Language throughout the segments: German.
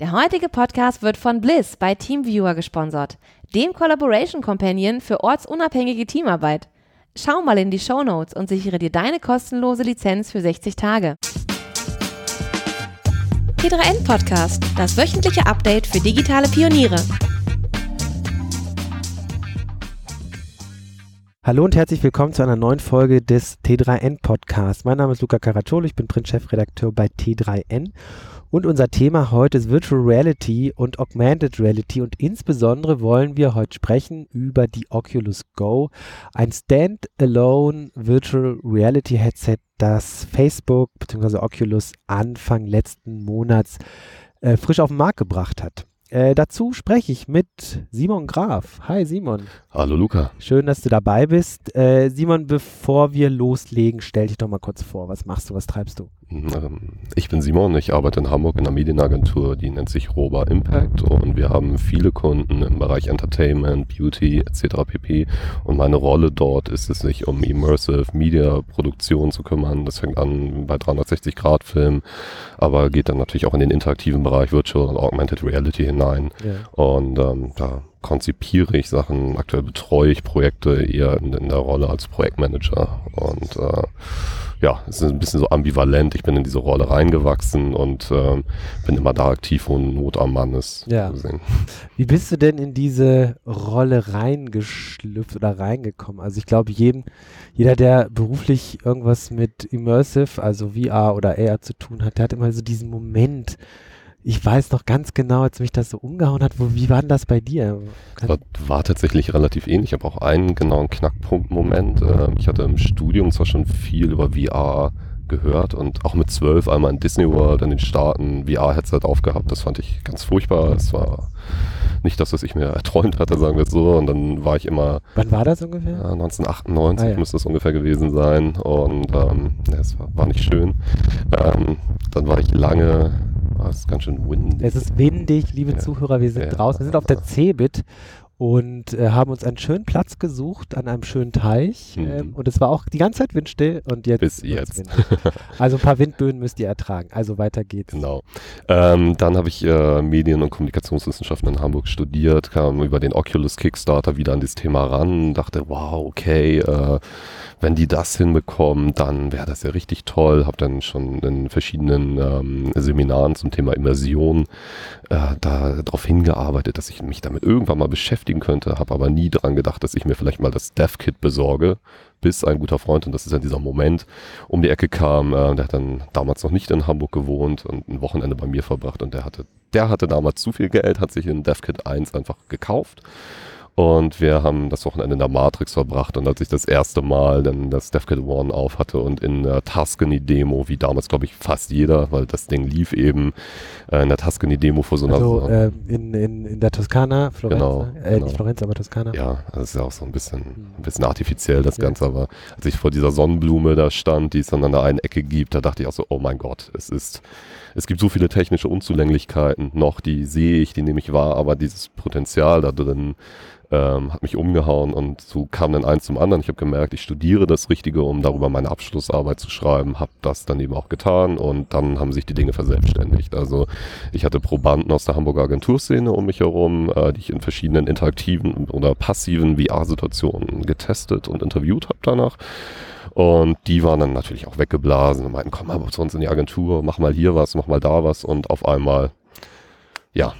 Der heutige Podcast wird von Bliss bei Teamviewer gesponsert, dem Collaboration Companion für ortsunabhängige Teamarbeit. Schau mal in die Show Notes und sichere dir deine kostenlose Lizenz für 60 Tage. T3N Podcast, das wöchentliche Update für digitale Pioniere. Hallo und herzlich willkommen zu einer neuen Folge des T3N Podcasts. Mein Name ist Luca Caracciolo, ich bin Print-Chefredakteur bei T3N und unser Thema heute ist Virtual Reality und Augmented Reality und insbesondere wollen wir heute sprechen über die Oculus Go, ein Standalone Virtual Reality Headset, das Facebook bzw. Oculus Anfang letzten Monats äh, frisch auf den Markt gebracht hat. Äh, dazu spreche ich mit Simon Graf. Hi Simon. Hallo Luca. Schön, dass du dabei bist. Äh, Simon, bevor wir loslegen, stell dich doch mal kurz vor. Was machst du, was treibst du? Ähm, ich bin Simon, ich arbeite in Hamburg in einer Medienagentur, die nennt sich Roba Impact und wir haben viele Kunden im Bereich Entertainment, Beauty etc. pp. Und meine Rolle dort ist es, sich um Immersive Media Produktion zu kümmern. Das fängt an bei 360 Grad Film, aber geht dann natürlich auch in den interaktiven Bereich Virtual und Augmented Reality hinein. Ja. Und ähm, da konzipiere ich Sachen, aktuell betreue ich Projekte eher in, in der Rolle als Projektmanager und äh, ja, es ist ein bisschen so ambivalent. Ich bin in diese Rolle reingewachsen und ähm, bin immer da aktiv, wo Not am Mann ist. Ja. Wie bist du denn in diese Rolle reingeschlüpft oder reingekommen? Also ich glaube, jedem, jeder, der beruflich irgendwas mit Immersive, also VR oder AR zu tun hat, der hat immer so diesen Moment, ich weiß noch ganz genau, als mich das so umgehauen hat, wo, wie war denn das bei dir? War, war, tatsächlich relativ ähnlich. Ich habe auch einen genauen Knackpunkt-Moment. Ähm, ich hatte im Studium zwar schon viel über VR gehört und auch mit zwölf einmal in Disney World in den Staaten VR-Headset aufgehabt. Das fand ich ganz furchtbar. Es war nicht das, was ich mir erträumt hatte, sagen wir es so. Und dann war ich immer. Wann war das ungefähr? Ja, 1998 ah, ja. müsste es ungefähr gewesen sein. Und ähm, ja, es war, war, nicht schön. Ähm, dann war ich lange Ah, es ist ganz schön windig. Es ist windig, liebe ja. Zuhörer. Wir sind ja. draußen. Wir sind auf der Cebit und äh, haben uns einen schönen Platz gesucht an einem schönen Teich. Mhm. Ähm, und es war auch die ganze Zeit windstill und jetzt. Bis jetzt. also ein paar Windböen müsst ihr ertragen. Also weiter geht's. Genau. Ähm, dann habe ich äh, Medien- und Kommunikationswissenschaften in Hamburg studiert, kam über den Oculus Kickstarter wieder an dieses Thema ran, dachte, wow, okay, äh, wenn die das hinbekommen, dann wäre das ja richtig toll. Habe dann schon in verschiedenen ähm, Seminaren zum Thema Immersion äh, darauf hingearbeitet, dass ich mich damit irgendwann mal beschäftigen könnte, habe aber nie daran gedacht, dass ich mir vielleicht mal das Dev-Kit besorge, bis ein guter Freund, und das ist ja dieser Moment, um die Ecke kam, äh, der hat dann damals noch nicht in Hamburg gewohnt und ein Wochenende bei mir verbracht und der hatte, der hatte damals zu viel Geld, hat sich in DevKit 1 einfach gekauft und wir haben das Wochenende in der Matrix verbracht. Und als ich das erste Mal dann das DevKit One auf hatte und in der Tuscany-Demo, wie damals, glaube ich, fast jeder, weil das Ding lief eben äh, in der Tuscany-Demo vor so einer... Also äh, in, in, in der Toskana, Florenz, genau, ne? äh, genau. nicht Florenz, aber Toskana. Ja, das ist ja auch so ein bisschen, ein bisschen artifiziell, das ja. Ganze. Aber als ich vor dieser Sonnenblume da stand, die es dann an der einen Ecke gibt, da dachte ich auch so, oh mein Gott, es ist... Es gibt so viele technische Unzulänglichkeiten noch, die sehe ich, die nehme ich wahr, aber dieses Potenzial da drin ähm, hat mich umgehauen und so kam dann eins zum anderen. Ich habe gemerkt, ich studiere das Richtige, um darüber meine Abschlussarbeit zu schreiben, habe das dann eben auch getan und dann haben sich die Dinge verselbstständigt. Also ich hatte Probanden aus der Hamburger Agenturszene um mich herum, äh, die ich in verschiedenen interaktiven oder passiven VR-Situationen getestet und interviewt habe danach. Und die waren dann natürlich auch weggeblasen und meinten, komm mal zu uns in die Agentur, mach mal hier was, mach mal da was und auf einmal, ja,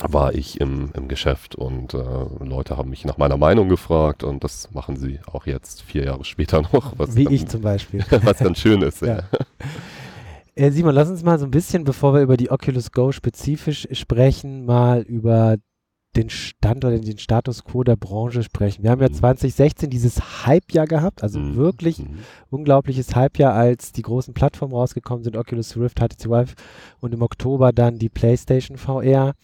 war ich im, im Geschäft und äh, Leute haben mich nach meiner Meinung gefragt und das machen sie auch jetzt vier Jahre später noch. Wie dann, ich zum Beispiel. Was ganz schön ist. ja. ja. Äh, Simon, lass uns mal so ein bisschen, bevor wir über die Oculus Go spezifisch sprechen, mal über den Stand oder den Status quo der Branche sprechen. Wir haben ja 2016 mhm. dieses Hype-Jahr gehabt, also mhm. wirklich mhm. unglaubliches Hype-Jahr, als die großen Plattformen rausgekommen sind, Oculus Rift, HTC Vive und im Oktober dann die PlayStation VR.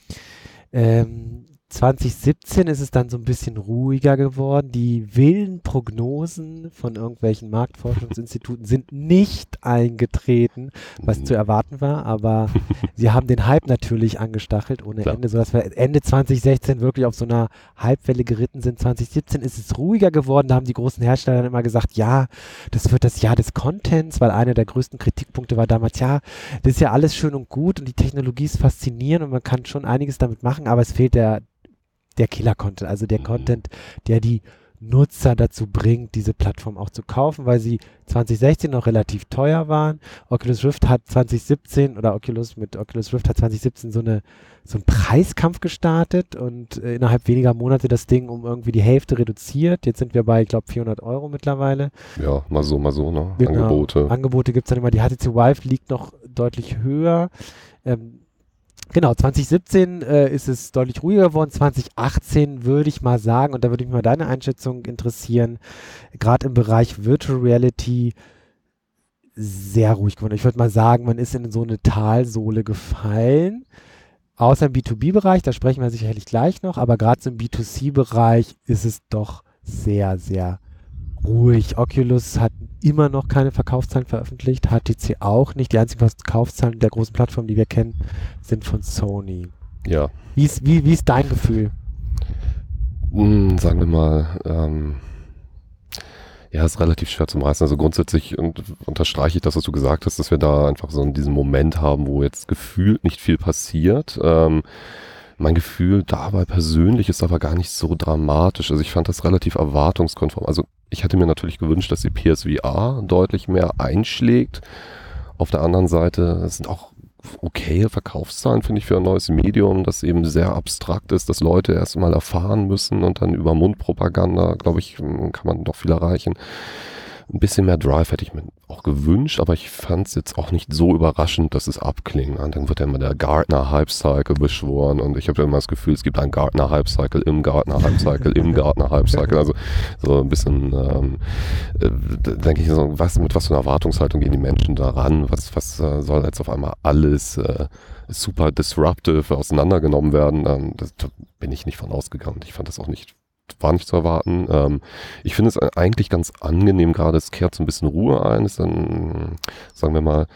Ähm, 2017 ist es dann so ein bisschen ruhiger geworden. Die wilden Prognosen von irgendwelchen Marktforschungsinstituten sind nicht eingetreten, was Mhm. zu erwarten war, aber sie haben den Hype natürlich angestachelt ohne Klar. Ende, sodass wir Ende 2016 wirklich auf so einer Hypewelle geritten sind. 2017 ist es ruhiger geworden, da haben die großen Hersteller dann immer gesagt, ja, das wird das Jahr des Contents, weil einer der größten Kritikpunkte war damals, ja, das ist ja alles schön und gut und die Technologie ist faszinierend und man kann schon einiges damit machen, aber es fehlt der, der Killer-Content, also der Mhm. Content, der die Nutzer dazu bringt, diese Plattform auch zu kaufen, weil sie 2016 noch relativ teuer waren. Oculus Rift hat 2017 oder Oculus mit Oculus Rift hat 2017 so eine so einen Preiskampf gestartet und äh, innerhalb weniger Monate das Ding um irgendwie die Hälfte reduziert. Jetzt sind wir bei, ich glaube, 400 Euro mittlerweile. Ja, mal so, mal so, ne? Genau. Angebote. Angebote gibt es dann immer. Die HTC Vive liegt noch deutlich höher. Ähm, genau, 2017 äh, ist es deutlich ruhiger geworden. 2018 würde ich mal sagen, und da würde mich mal deine Einschätzung interessieren, gerade im Bereich Virtual Reality sehr ruhig geworden. Ich würde mal sagen, man ist in so eine Talsohle gefallen. Außer im B2B-Bereich, da sprechen wir sicherlich gleich noch, aber gerade so im B2C-Bereich ist es doch sehr, sehr ruhig. Oculus hat immer noch keine Verkaufszahlen veröffentlicht, HTC auch nicht. Die einzigen Verkaufszahlen der großen Plattformen, die wir kennen, sind von Sony. Ja. Wie ist, wie, wie ist dein Gefühl? Hm, sagen wir mal, ähm, ja, ist relativ schwer zum Reißen. Also grundsätzlich und, unterstreiche ich das, was du gesagt hast, dass wir da einfach so diesen Moment haben, wo jetzt gefühlt nicht viel passiert. Ähm, mein Gefühl dabei persönlich ist aber gar nicht so dramatisch. Also ich fand das relativ erwartungskonform. Also ich hätte mir natürlich gewünscht, dass die PSVR deutlich mehr einschlägt. Auf der anderen Seite sind auch okaye Verkaufszahlen, finde ich, für ein neues Medium, das eben sehr abstrakt ist, dass Leute erstmal erfahren müssen und dann über Mundpropaganda, glaube ich, kann man doch viel erreichen. Ein bisschen mehr Drive hätte ich mir auch gewünscht, aber ich fand es jetzt auch nicht so überraschend, dass es abklingt. Und dann wird ja immer der Gartner Hype Cycle beschworen und ich habe immer das Gefühl, es gibt einen Gartner Hype Cycle im Gartner Hype Cycle im Gartner Hype Cycle. Also so ein bisschen, ähm, äh, denke ich, so, was, mit was für einer Erwartungshaltung gehen die Menschen da ran? Was, was äh, soll jetzt auf einmal alles äh, super disruptive auseinandergenommen werden? Ähm, das, da bin ich nicht von ausgegangen. Ich fand das auch nicht war nicht zu erwarten. Ähm, ich finde es eigentlich ganz angenehm, gerade es kehrt so ein bisschen Ruhe ein, es dann, sagen wir mal,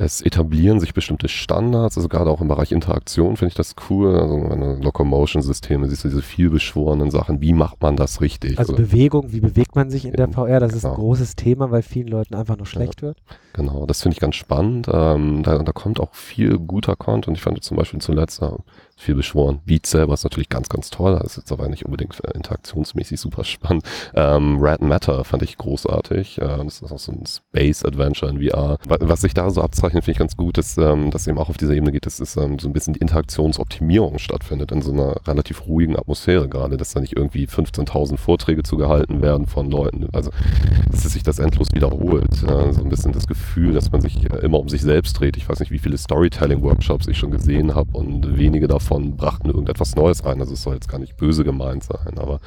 es etablieren sich bestimmte Standards, also gerade auch im Bereich Interaktion finde ich das cool. Also Locomotion-Systeme, siehst du diese vielbeschworenen Sachen, wie macht man das richtig? Also Oder- Bewegung, wie bewegt man sich in der VR? Das ist ein genau. großes Thema, weil vielen Leuten einfach noch schlecht wird. Genau, das finde ich ganz spannend. Ähm, da, da kommt auch viel guter Content. Ich fand zum Beispiel zuletzt äh, viel beschworen. Beat selber ist natürlich ganz, ganz toll. Das ist jetzt aber nicht unbedingt äh, interaktionsmäßig super spannend. Ähm, Red Matter fand ich großartig. Äh, das ist auch so ein Space Adventure in VR. Wa- Was sich da so abzeichnet, finde ich ganz gut, ist, ähm, dass eben auch auf dieser Ebene geht, dass es ähm, so ein bisschen die Interaktionsoptimierung stattfindet in so einer relativ ruhigen Atmosphäre gerade, dass da nicht irgendwie 15.000 Vorträge zugehalten werden von Leuten. Also, dass sich das endlos wiederholt. Äh, so ein bisschen das Gefühl, dass man sich äh, immer um sich selbst dreht. Ich weiß nicht, wie viele Storytelling-Workshops ich schon gesehen habe und wenige davon brachten irgendetwas Neues rein. Also es soll jetzt gar nicht böse gemeint sein, aber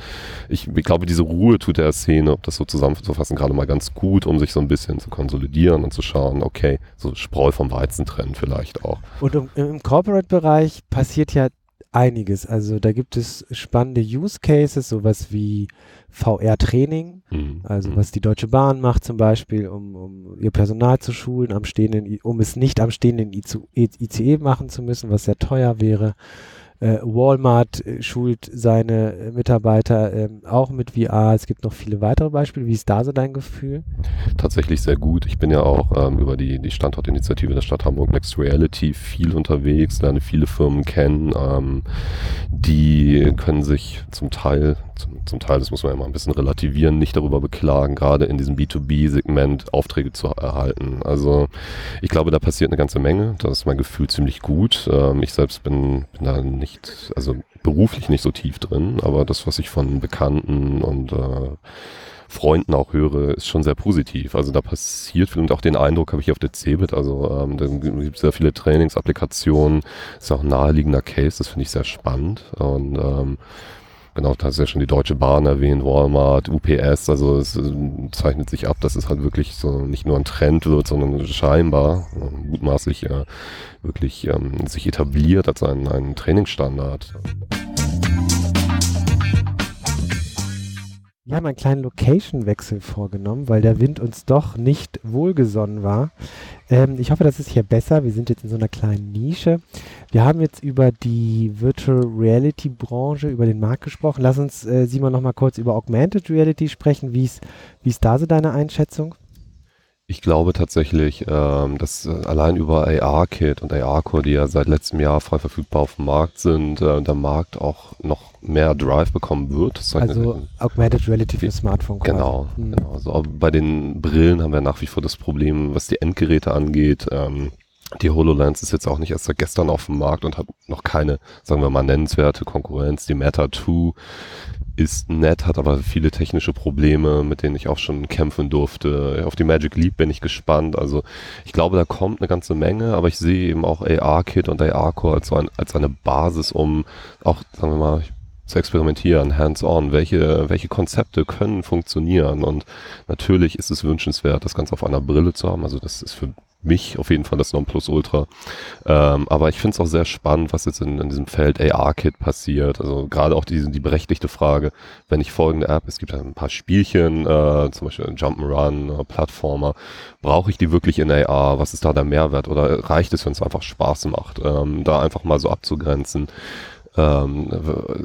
ich, ich glaube, diese Ruhe tut der Szene, um das so zusammenzufassen, gerade mal ganz gut, um sich so ein bisschen zu konsolidieren und zu schauen, okay, so Spreu vom Weizen trennen vielleicht auch. Und im Corporate-Bereich passiert ja einiges. Also da gibt es spannende Use Cases, sowas wie VR-Training, Mhm. also was die Deutsche Bahn macht zum Beispiel, um, um ihr Personal zu schulen, am stehenden, um es nicht am stehenden ICE machen zu müssen, was sehr teuer wäre. Äh, Walmart äh, schult seine äh, Mitarbeiter ähm, auch mit VR. Es gibt noch viele weitere Beispiele. Wie ist da so dein Gefühl? tatsächlich sehr gut. Ich bin ja auch ähm, über die, die Standortinitiative der Stadt Hamburg Next Reality viel unterwegs, lerne viele Firmen kennen. Ähm, die können sich zum Teil, zum, zum Teil, das muss man ja mal ein bisschen relativieren, nicht darüber beklagen, gerade in diesem B2B-Segment Aufträge zu erhalten. Also ich glaube, da passiert eine ganze Menge. Das ist mein Gefühl ziemlich gut. Ähm, ich selbst bin, bin da nicht, also beruflich nicht so tief drin, aber das, was ich von Bekannten und äh, Freunden auch höre, ist schon sehr positiv. Also da passiert viel und auch den Eindruck habe ich auf der CeBIT. Also ähm, da gibt es sehr viele Trainingsapplikationen. Ist auch ein naheliegender Case, das finde ich sehr spannend. Und ähm, genau, da hast ja schon die Deutsche Bahn erwähnt, Walmart, UPS. Also es äh, zeichnet sich ab, dass es halt wirklich so nicht nur ein Trend wird, sondern scheinbar, äh, mutmaßlich äh, wirklich ähm, sich etabliert als ein, ein Trainingsstandard. Wir haben einen kleinen Location-Wechsel vorgenommen, weil der Wind uns doch nicht wohlgesonnen war. Ähm, ich hoffe, das ist hier besser. Wir sind jetzt in so einer kleinen Nische. Wir haben jetzt über die Virtual Reality Branche, über den Markt gesprochen. Lass uns, äh, Simon, noch mal kurz über Augmented Reality sprechen. Wie ist da so deine Einschätzung? Ich glaube tatsächlich, ähm, dass äh, allein über AR-Kit und AR-Core, die ja seit letztem Jahr frei verfügbar auf dem Markt sind, äh, der Markt auch noch mehr Drive bekommen wird. Also Augmented Reality für Smartphone. Quasi. Genau, hm. genau. Also bei den Brillen haben wir nach wie vor das Problem, was die Endgeräte angeht. Ähm, die HoloLens ist jetzt auch nicht erst seit gestern auf dem Markt und hat noch keine, sagen wir mal, nennenswerte Konkurrenz. Die Meta 2 ist nett, hat aber viele technische Probleme, mit denen ich auch schon kämpfen durfte. Auf die Magic Leap bin ich gespannt. Also ich glaube, da kommt eine ganze Menge, aber ich sehe eben auch AR-Kit und AR-Core als, so ein, als eine Basis, um auch, sagen wir mal, zu experimentieren, hands-on, welche, welche Konzepte können funktionieren und natürlich ist es wünschenswert, das Ganze auf einer Brille zu haben, also das ist für mich auf jeden Fall das Nonplusultra. Ähm, aber ich finde es auch sehr spannend, was jetzt in, in diesem Feld AR-Kit passiert. Also gerade auch die, die berechtigte Frage, wenn ich folgende App, es gibt ein paar Spielchen, äh, zum Beispiel Jump'n'Run, äh, Plattformer, brauche ich die wirklich in AR? Was ist da der Mehrwert? Oder reicht es, wenn es einfach Spaß macht? Ähm, da einfach mal so abzugrenzen ähm,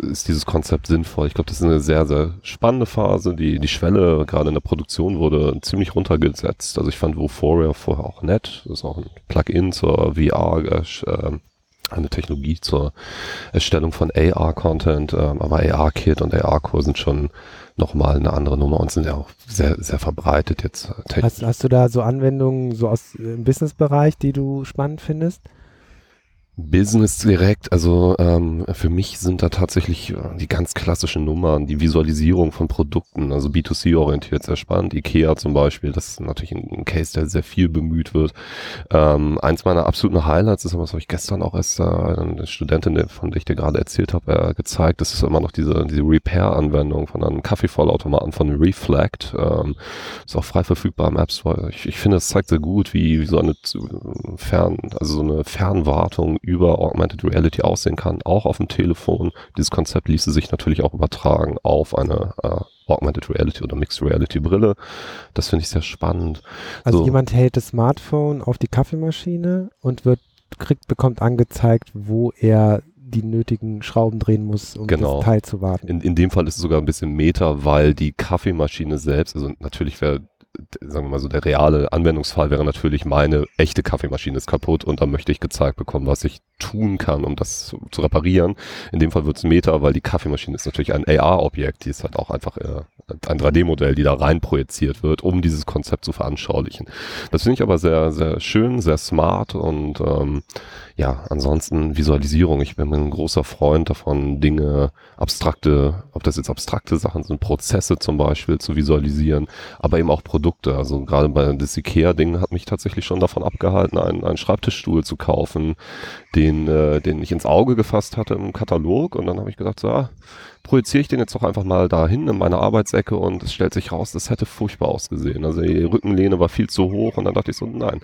ist dieses Konzept sinnvoll. Ich glaube, das ist eine sehr, sehr spannende Phase. Die, die Schwelle gerade in der Produktion wurde ziemlich runtergesetzt. Also ich fand Euphoria vorher auch nett. Das ist auch ein Plugin zur VR, äh, eine Technologie zur Erstellung von AR-Content, äh, aber AR-Kit und AR-Core sind schon nochmal eine andere Nummer und sind ja auch sehr, sehr verbreitet jetzt. Äh, hast, hast du da so Anwendungen so aus dem Business-Bereich, die du spannend findest? Business direkt, also ähm, für mich sind da tatsächlich äh, die ganz klassischen Nummern, die Visualisierung von Produkten, also B2C-orientiert sehr spannend. Ikea zum Beispiel, das ist natürlich ein, Case, der sehr viel bemüht wird. Ähm, eins meiner absoluten Highlights ist, was habe ich gestern auch erst äh, eine Studentin, von der ich dir gerade erzählt habe, äh, gezeigt. Das ist immer noch diese, diese Repair-Anwendung von einem Kaffeevollautomaten von Reflect. Ähm, ist auch frei verfügbar im App Store. Ich, ich finde, es zeigt sehr gut, wie, wie so eine Fern, also so eine Fernwartung über Augmented Reality aussehen kann, auch auf dem Telefon. Dieses Konzept ließe sich natürlich auch übertragen auf eine äh, Augmented Reality oder Mixed Reality Brille. Das finde ich sehr spannend. Also so. jemand hält das Smartphone auf die Kaffeemaschine und wird kriegt bekommt angezeigt, wo er die nötigen Schrauben drehen muss, um genau. das Teil zu warten. In, in dem Fall ist es sogar ein bisschen Meta, weil die Kaffeemaschine selbst, also natürlich wäre sagen wir mal so, der reale Anwendungsfall wäre natürlich, meine echte Kaffeemaschine ist kaputt und dann möchte ich gezeigt bekommen, was ich tun kann, um das zu, zu reparieren. In dem Fall wird es Meta, weil die Kaffeemaschine ist natürlich ein AR-Objekt, die ist halt auch einfach äh, ein 3D-Modell, die da rein projiziert wird, um dieses Konzept zu veranschaulichen. Das finde ich aber sehr, sehr schön, sehr smart und ähm, ja, ansonsten Visualisierung. Ich bin ein großer Freund davon, Dinge, abstrakte, ob das jetzt abstrakte Sachen sind, Prozesse zum Beispiel zu visualisieren, aber eben auch Produkte. Also gerade bei das Ikea-Ding hat mich tatsächlich schon davon abgehalten, einen, einen Schreibtischstuhl zu kaufen, den, äh, den ich ins Auge gefasst hatte im Katalog und dann habe ich gedacht, so, ah, projiziere ich den jetzt doch einfach mal dahin in meine Arbeitsecke und es stellt sich raus, das hätte furchtbar ausgesehen. Also die Rückenlehne war viel zu hoch und dann dachte ich so, nein,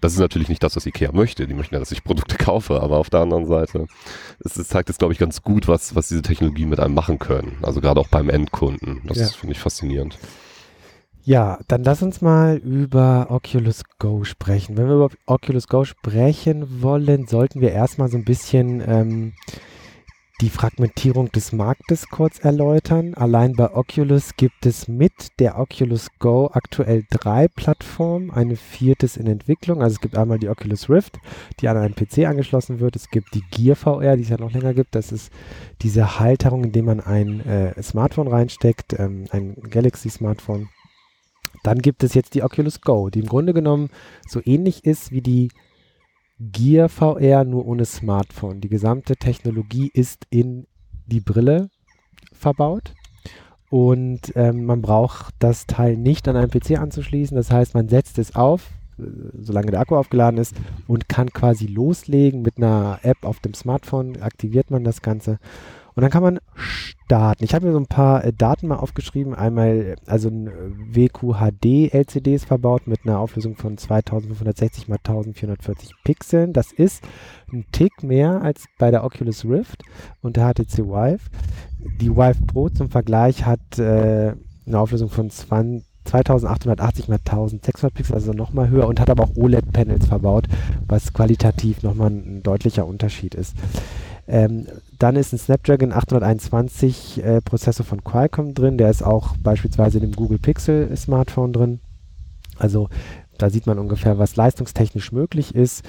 das ist natürlich nicht das, was Ikea möchte. Die möchten ja, dass ich Produkte kaufe, aber auf der anderen Seite, es, es zeigt es, glaube ich, ganz gut, was, was diese Technologien mit einem machen können. Also gerade auch beim Endkunden. Das ja. finde ich faszinierend. Ja, dann lass uns mal über Oculus Go sprechen. Wenn wir über Oculus Go sprechen wollen, sollten wir erstmal so ein bisschen ähm, die Fragmentierung des Marktes kurz erläutern. Allein bei Oculus gibt es mit der Oculus Go aktuell drei Plattformen, eine viertes in Entwicklung. Also es gibt einmal die Oculus Rift, die an einen PC angeschlossen wird. Es gibt die Gear VR, die es ja noch länger gibt. Das ist diese Halterung, in dem man ein äh, Smartphone reinsteckt, ähm, ein Galaxy Smartphone. Dann gibt es jetzt die Oculus Go, die im Grunde genommen so ähnlich ist wie die Gear VR nur ohne Smartphone. Die gesamte Technologie ist in die Brille verbaut und ähm, man braucht das Teil nicht an einen PC anzuschließen. Das heißt, man setzt es auf, äh, solange der Akku aufgeladen ist und kann quasi loslegen mit einer App auf dem Smartphone. Aktiviert man das Ganze und dann kann man starten. Ich habe mir so ein paar äh, Daten mal aufgeschrieben. Einmal, also ein äh, WQHD LCD ist verbaut mit einer Auflösung von 2560 x 1440 Pixeln. Das ist ein Tick mehr als bei der Oculus Rift und der HTC Vive. Die Vive Pro zum Vergleich hat äh, eine Auflösung von 20, 2880 x 1600 Pixel, also nochmal höher und hat aber auch OLED-Panels verbaut, was qualitativ nochmal ein, deutlicher Unterschied ist. Ähm, dann ist ein Snapdragon 821 äh, Prozessor von Qualcomm drin, der ist auch beispielsweise in dem Google Pixel Smartphone drin. Also da sieht man ungefähr, was leistungstechnisch möglich ist.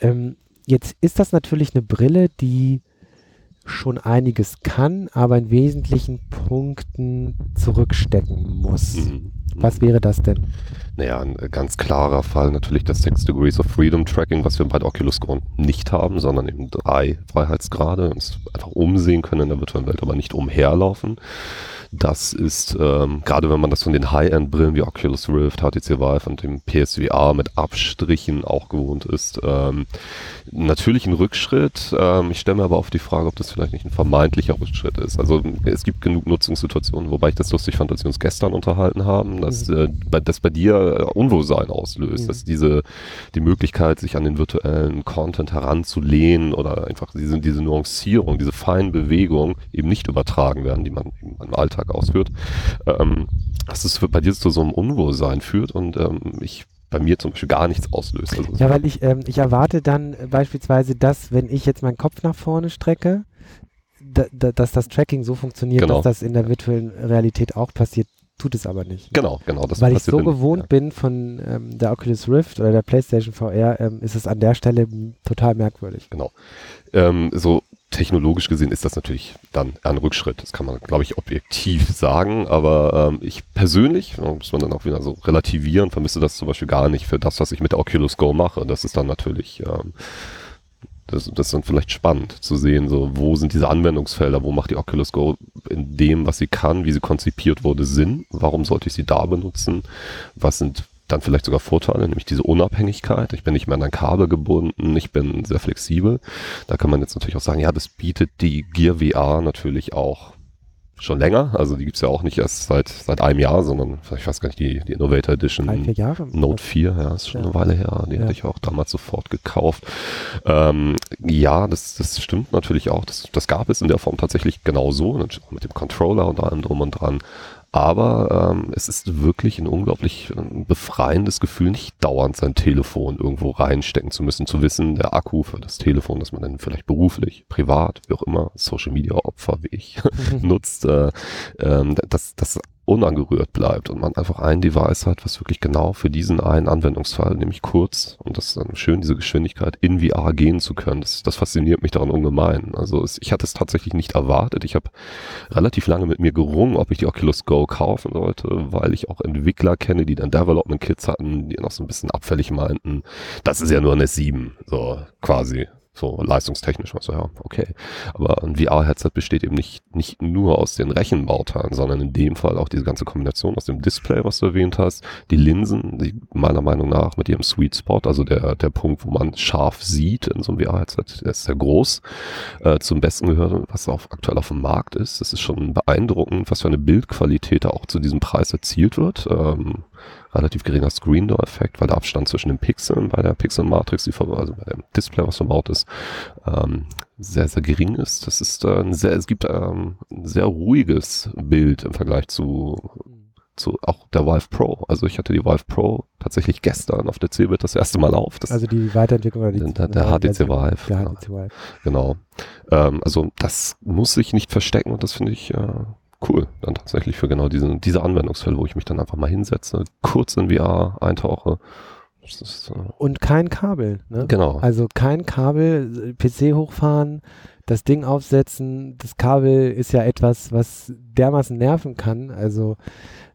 Ähm, jetzt ist das natürlich eine Brille, die schon einiges kann, aber in wesentlichen Punkten zurückstecken muss. Mhm. Was wäre das denn? Naja, ein ganz klarer Fall natürlich das Six Degrees of Freedom Tracking, was wir bei Oculus Go nicht haben, sondern eben drei Freiheitsgrade, uns einfach umsehen können in der virtuellen Welt, aber nicht umherlaufen. Das ist, ähm, gerade wenn man das von den High-End-Brillen wie Oculus Rift, HTC Vive und dem PSVR mit Abstrichen auch gewohnt ist, ähm, natürlich ein Rückschritt. Ähm, ich stelle mir aber auf die Frage, ob das vielleicht nicht ein vermeintlicher Rückschritt ist. Also es gibt genug Nutzungssituationen, wobei ich das lustig fand, dass wir uns gestern unterhalten haben, dass mhm. äh, das bei dir Unwohlsein auslöst, mhm. dass diese die Möglichkeit, sich an den virtuellen Content heranzulehnen oder einfach diese, diese Nuancierung, diese feinen Bewegungen eben nicht übertragen werden, die man im Alltag Alltag ausführt, ähm, dass es bei dir zu so einem Unwohlsein führt und ähm, ich bei mir zum Beispiel gar nichts auslöst. Also ja, weil ich, ähm, ich erwarte dann beispielsweise, dass, wenn ich jetzt meinen Kopf nach vorne strecke, da, da, dass das Tracking so funktioniert, genau. dass das in der virtuellen Realität auch passiert tut es aber nicht. Genau, genau. Weil ich so gewohnt ja. bin von ähm, der Oculus Rift oder der PlayStation VR, ähm, ist es an der Stelle total merkwürdig. Genau. Ähm, so technologisch gesehen ist das natürlich dann ein Rückschritt. Das kann man, glaube ich, objektiv sagen. Aber ähm, ich persönlich, muss man dann auch wieder so relativieren, vermisse das zum Beispiel gar nicht für das, was ich mit der Oculus Go mache. Das ist dann natürlich, ähm, das, das ist dann vielleicht spannend zu sehen, so wo sind diese Anwendungsfelder, wo macht die Oculus Go in dem, was sie kann, wie sie konzipiert wurde, Sinn? Warum sollte ich sie da benutzen? Was sind dann vielleicht sogar Vorteile, nämlich diese Unabhängigkeit. Ich bin nicht mehr an ein Kabel gebunden, ich bin sehr flexibel. Da kann man jetzt natürlich auch sagen, ja, das bietet die Gear VR natürlich auch schon länger. Also die gibt's ja auch nicht erst seit seit einem Jahr, sondern ich weiß gar nicht, die, die Innovator Edition Drei, vier Jahre. Note 4, ja, ist schon ja. eine Weile her. Die ja. hatte ich auch damals sofort gekauft. Ähm, ja, das, das stimmt natürlich auch. Das, das gab es in der Form tatsächlich genau so, mit dem Controller und allem drum und dran. Aber ähm, es ist wirklich ein unglaublich befreiendes Gefühl, nicht dauernd sein Telefon irgendwo reinstecken zu müssen, zu wissen, der Akku für das Telefon, das man dann vielleicht beruflich, privat, wie auch immer, Social Media Opfer wie ich nutzt, äh, äh, dass das unangerührt bleibt und man einfach ein Device hat, was wirklich genau für diesen einen Anwendungsfall, nämlich kurz und das ist dann schön, diese Geschwindigkeit in VR gehen zu können. Das, das fasziniert mich daran ungemein. Also es, ich hatte es tatsächlich nicht erwartet. Ich habe relativ lange mit mir gerungen, ob ich die Oculus Go kaufen sollte, weil ich auch Entwickler kenne, die dann Development Kits hatten, die noch so ein bisschen abfällig meinten, das ist ja nur ein S7, so quasi. So leistungstechnisch war so, ja, okay. Aber ein VR-Headset besteht eben nicht, nicht nur aus den Rechenbauteilen, sondern in dem Fall auch diese ganze Kombination aus dem Display, was du erwähnt hast, die Linsen, die meiner Meinung nach mit ihrem Sweet Spot, also der, der Punkt, wo man scharf sieht in so einem VR-Headset, der ist sehr groß, äh, zum Besten gehört, was auf, aktuell auf dem Markt ist. Das ist schon beeindruckend, was für eine Bildqualität da auch zu diesem Preis erzielt wird. Ähm, relativ geringer Screen Door Effekt, weil der Abstand zwischen den Pixeln bei der Pixel Matrix, die also bei dem Display, was verbaut ist, ähm, sehr, sehr gering ist. Das ist äh, ein sehr, es gibt ähm, ein sehr ruhiges Bild im Vergleich zu zu auch der Vive Pro. Also ich hatte die Vive Pro tatsächlich gestern auf der CeBIT das erste Mal auf. Das also die Weiterentwicklung oder die der, der HTC Vive. Der HTC Vive. Genau. Ähm, also das muss sich nicht verstecken und das finde ich äh, cool, dann tatsächlich für genau diese, diese Anwendungsfälle, wo ich mich dann einfach mal hinsetze, kurz in VR eintauche. Ist, äh und kein Kabel, ne? Genau. Also kein Kabel, PC hochfahren, das Ding aufsetzen. Das Kabel ist ja etwas, was dermaßen nerven kann. Also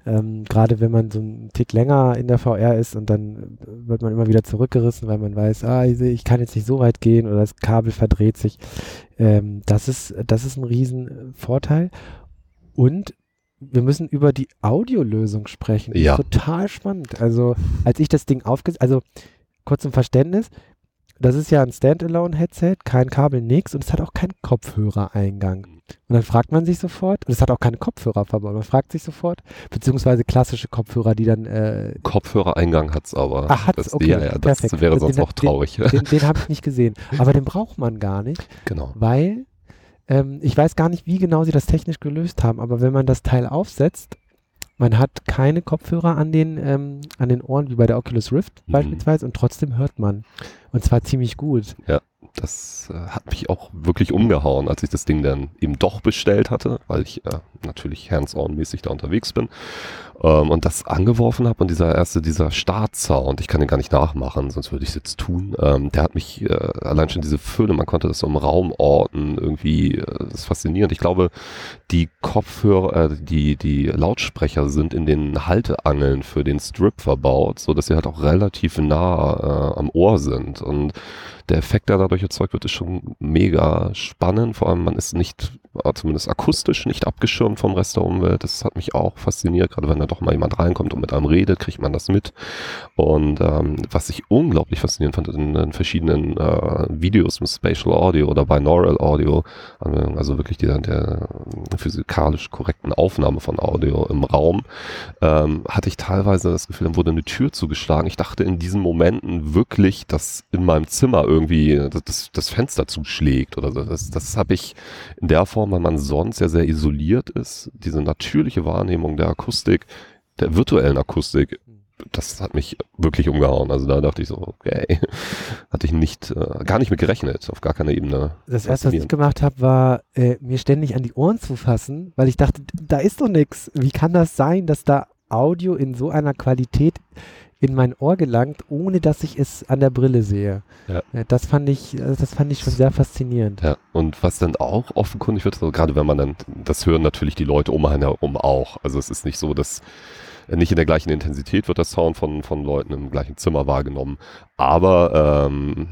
ähm, gerade wenn man so einen Tick länger in der VR ist und dann wird man immer wieder zurückgerissen, weil man weiß, ah, ich kann jetzt nicht so weit gehen oder das Kabel verdreht sich. Ähm, das ist, das ist ein Riesenvorteil. Und wir müssen über die Audiolösung sprechen. Das ja. total spannend. Also, als ich das Ding aufgesetzt, also kurz zum Verständnis, das ist ja ein Standalone-Headset, kein Kabel, nix und es hat auch keinen Kopfhörereingang. Und dann fragt man sich sofort, und es hat auch keine Kopfhörer verbaut, man fragt sich sofort, beziehungsweise klassische Kopfhörer, die dann. Äh, Kopfhörereingang hat es aber. Ach, hat's, okay, ja, ja, das perfekt. wäre sonst den, auch traurig. Den, den, den habe ich nicht gesehen. Aber den braucht man gar nicht. Genau. Weil ähm, ich weiß gar nicht, wie genau sie das technisch gelöst haben, aber wenn man das Teil aufsetzt, man hat keine Kopfhörer an den, ähm, an den Ohren wie bei der Oculus Rift Mhm. beispielsweise und trotzdem hört man. Und zwar ziemlich gut. Das äh, hat mich auch wirklich umgehauen, als ich das Ding dann eben doch bestellt hatte, weil ich äh, natürlich hands-on-mäßig da unterwegs bin ähm, und das angeworfen habe und dieser erste, dieser Startsound, ich kann den gar nicht nachmachen, sonst würde ich es jetzt tun, ähm, der hat mich äh, allein schon diese Fülle, man konnte das so im Raum orten, irgendwie, äh, das ist faszinierend. Ich glaube, die Kopfhörer, äh, die, die Lautsprecher sind in den Halteangeln für den Strip verbaut, so dass sie halt auch relativ nah äh, am Ohr sind und der Effekt, der dadurch erzeugt wird, ist schon mega spannend. Vor allem, man ist nicht, zumindest akustisch, nicht abgeschirmt vom Rest der Umwelt. Das hat mich auch fasziniert. Gerade wenn da doch mal jemand reinkommt und mit einem redet, kriegt man das mit. Und ähm, was ich unglaublich faszinierend fand, in, in verschiedenen äh, Videos mit Spatial Audio oder Binaural Audio, also wirklich der, der physikalisch korrekten Aufnahme von Audio im Raum, ähm, hatte ich teilweise das Gefühl, dann wurde eine Tür zugeschlagen. Ich dachte in diesen Momenten wirklich, dass in meinem Zimmer irgendwie das, das Fenster zuschlägt oder so. Das, das habe ich in der Form, weil man sonst ja sehr isoliert ist, diese natürliche Wahrnehmung der Akustik, der virtuellen Akustik, das hat mich wirklich umgehauen. Also da dachte ich so, okay, hatte ich nicht, äh, gar nicht mit gerechnet, auf gar keiner Ebene. Das erste, was ich gemacht habe, war, äh, mir ständig an die Ohren zu fassen, weil ich dachte, da ist doch nichts. Wie kann das sein, dass da Audio in so einer Qualität in mein Ohr gelangt, ohne dass ich es an der Brille sehe. Ja. Äh, Das fand ich, also das fand ich schon sehr faszinierend. Ja, und was dann auch offenkundig wird, so gerade wenn man dann, das hören natürlich die Leute um einen herum auch. Also es ist nicht so, dass äh, nicht in der gleichen Intensität wird der Sound von, von Leuten im gleichen Zimmer wahrgenommen. Aber ähm,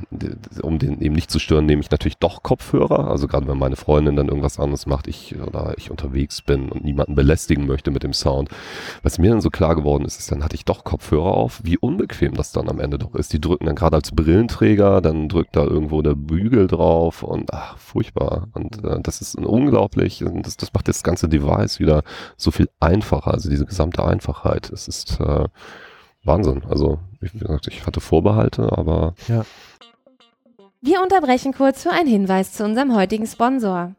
um den eben nicht zu stören, nehme ich natürlich doch Kopfhörer. Also gerade wenn meine Freundin dann irgendwas anderes macht, ich oder ich unterwegs bin und niemanden belästigen möchte mit dem Sound. Was mir dann so klar geworden ist, ist, dann hatte ich doch Kopfhörer auf, wie unbequem das dann am Ende doch ist. Die drücken dann gerade als Brillenträger, dann drückt da irgendwo der Bügel drauf und ach, furchtbar. Und äh, das ist unglaublich, das, das macht das ganze Device wieder so viel einfacher, also diese gesamte Einfachheit. Es ist äh, Wahnsinn. Also, wie gesagt, ich hatte Vorbehalte, aber Wir unterbrechen kurz für einen Hinweis zu unserem heutigen Sponsor.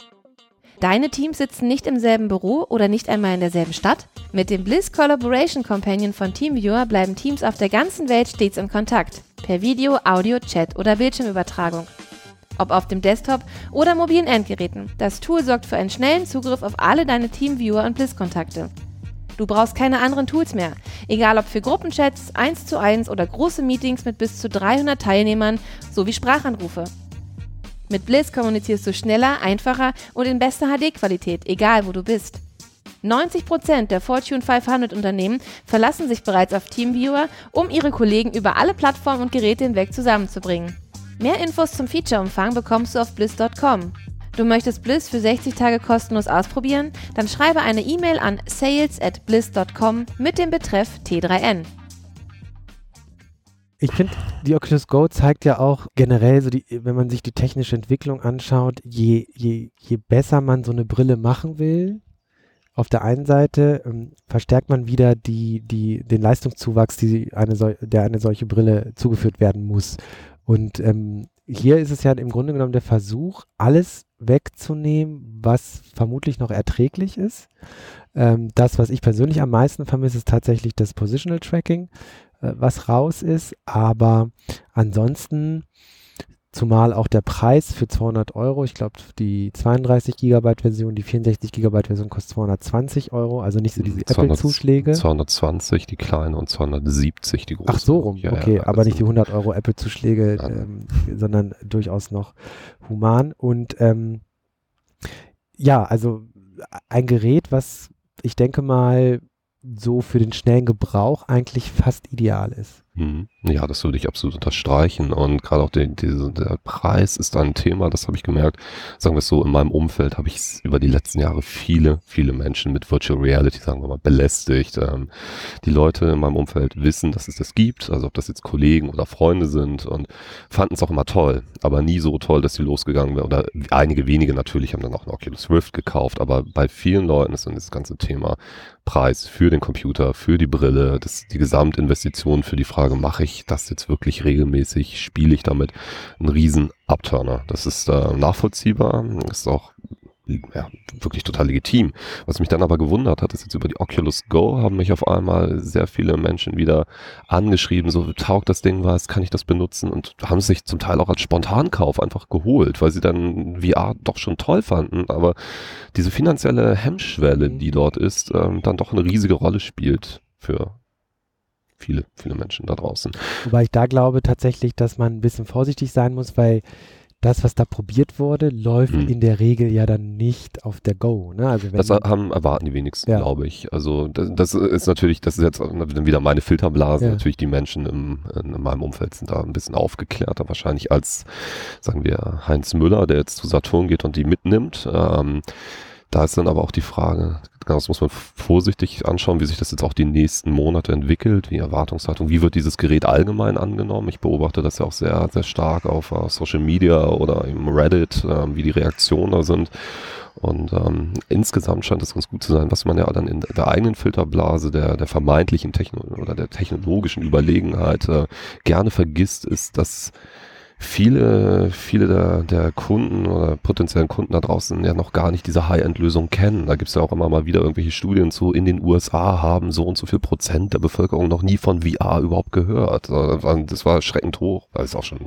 Deine Teams sitzen nicht im selben Büro oder nicht einmal in derselben Stadt? Mit dem Bliss Collaboration Companion von TeamViewer bleiben Teams auf der ganzen Welt stets im Kontakt. Per Video, Audio, Chat oder Bildschirmübertragung. Ob auf dem Desktop oder mobilen Endgeräten. Das Tool sorgt für einen schnellen Zugriff auf alle deine TeamViewer und Bliss-Kontakte. Du brauchst keine anderen Tools mehr. Egal ob für Gruppenchats, 1 zu 1 oder große Meetings mit bis zu 300 Teilnehmern sowie Sprachanrufe. Mit Bliss kommunizierst du schneller, einfacher und in bester HD-Qualität, egal wo du bist. 90% der Fortune 500 Unternehmen verlassen sich bereits auf TeamViewer, um ihre Kollegen über alle Plattformen und Geräte hinweg zusammenzubringen. Mehr Infos zum Featureumfang bekommst du auf bliss.com. Du möchtest Bliss für 60 Tage kostenlos ausprobieren? Dann schreibe eine E-Mail an sales at bliss.com mit dem Betreff T3N. Ich finde, die Oculus Go zeigt ja auch generell, so die, wenn man sich die technische Entwicklung anschaut, je, je, je besser man so eine Brille machen will, auf der einen Seite ähm, verstärkt man wieder die, die, den Leistungszuwachs, die eine der eine solche Brille zugeführt werden muss. Und ähm, hier ist es ja im Grunde genommen der Versuch, alles wegzunehmen, was vermutlich noch erträglich ist. Ähm, das, was ich persönlich am meisten vermisse, ist tatsächlich das Positional Tracking, äh, was raus ist. Aber ansonsten, zumal auch der Preis für 200 Euro, ich glaube, die 32 Gigabyte Version, die 64 Gigabyte Version kostet 220 Euro, also nicht so diese 200 Apple-Zuschläge. 220 die kleine und 270 die große. Ach so rum, Ja, ja, okay, aber das nicht die sind- 100 Euro Apple-Zuschläge, ähm, sondern durchaus noch human. Und ähm, ja, also ein Gerät, was ich denke mal so für den schnellen Gebrauch eigentlich fast ideal ist. Mhm. Ja, das würde ich absolut unterstreichen. Und gerade auch der, der Preis ist ein Thema, das habe ich gemerkt. Sagen wir es so, in meinem Umfeld habe ich über die letzten Jahre viele, viele Menschen mit Virtual Reality, sagen wir mal, belästigt. Ähm, die Leute in meinem Umfeld wissen, dass es das gibt, also ob das jetzt Kollegen oder Freunde sind und fanden es auch immer toll, aber nie so toll, dass sie losgegangen wären. Oder einige wenige natürlich haben dann auch eine Oculus Rift gekauft, aber bei vielen Leuten ist dann das ganze Thema Preis für den Computer, für die Brille, das, die Gesamtinvestition für die Frage, mache ich das jetzt wirklich regelmäßig, spiele ich damit, ein riesen Upturner. Das ist äh, nachvollziehbar, ist auch ja, wirklich total legitim. Was mich dann aber gewundert hat, ist jetzt über die Oculus Go haben mich auf einmal sehr viele Menschen wieder angeschrieben, so taugt das Ding was, kann ich das benutzen und haben sich zum Teil auch als Spontankauf einfach geholt, weil sie dann VR doch schon toll fanden, aber diese finanzielle Hemmschwelle, die dort ist, ähm, dann doch eine riesige Rolle spielt für viele, viele Menschen da draußen. Wobei ich da glaube tatsächlich, dass man ein bisschen vorsichtig sein muss, weil das, was da probiert wurde, läuft hm. in der Regel ja dann nicht auf der Go. Ne? Also das haben, erwarten die wenigsten, ja. glaube ich. Also das, das, ist natürlich, das ist jetzt wieder meine Filterblase. Ja. Natürlich die Menschen im, in meinem Umfeld sind da ein bisschen aufgeklärter wahrscheinlich als, sagen wir, Heinz Müller, der jetzt zu Saturn geht und die mitnimmt. Ähm, da ist dann aber auch die Frage, Genau, das muss man vorsichtig anschauen, wie sich das jetzt auch die nächsten Monate entwickelt, wie Erwartungshaltung, wie wird dieses Gerät allgemein angenommen. Ich beobachte das ja auch sehr, sehr stark auf uh, Social Media oder im Reddit, äh, wie die Reaktionen da sind. Und ähm, insgesamt scheint es ganz gut zu sein, was man ja dann in der eigenen Filterblase der, der vermeintlichen Techno oder der technologischen Überlegenheit äh, gerne vergisst, ist, dass viele, viele der, der Kunden oder potenziellen Kunden da draußen ja noch gar nicht diese High-End-Lösung kennen. Da gibt es ja auch immer mal wieder irgendwelche Studien zu, in den USA haben so und so viel Prozent der Bevölkerung noch nie von VR überhaupt gehört. Das war schreckend hoch, weil es auch schon,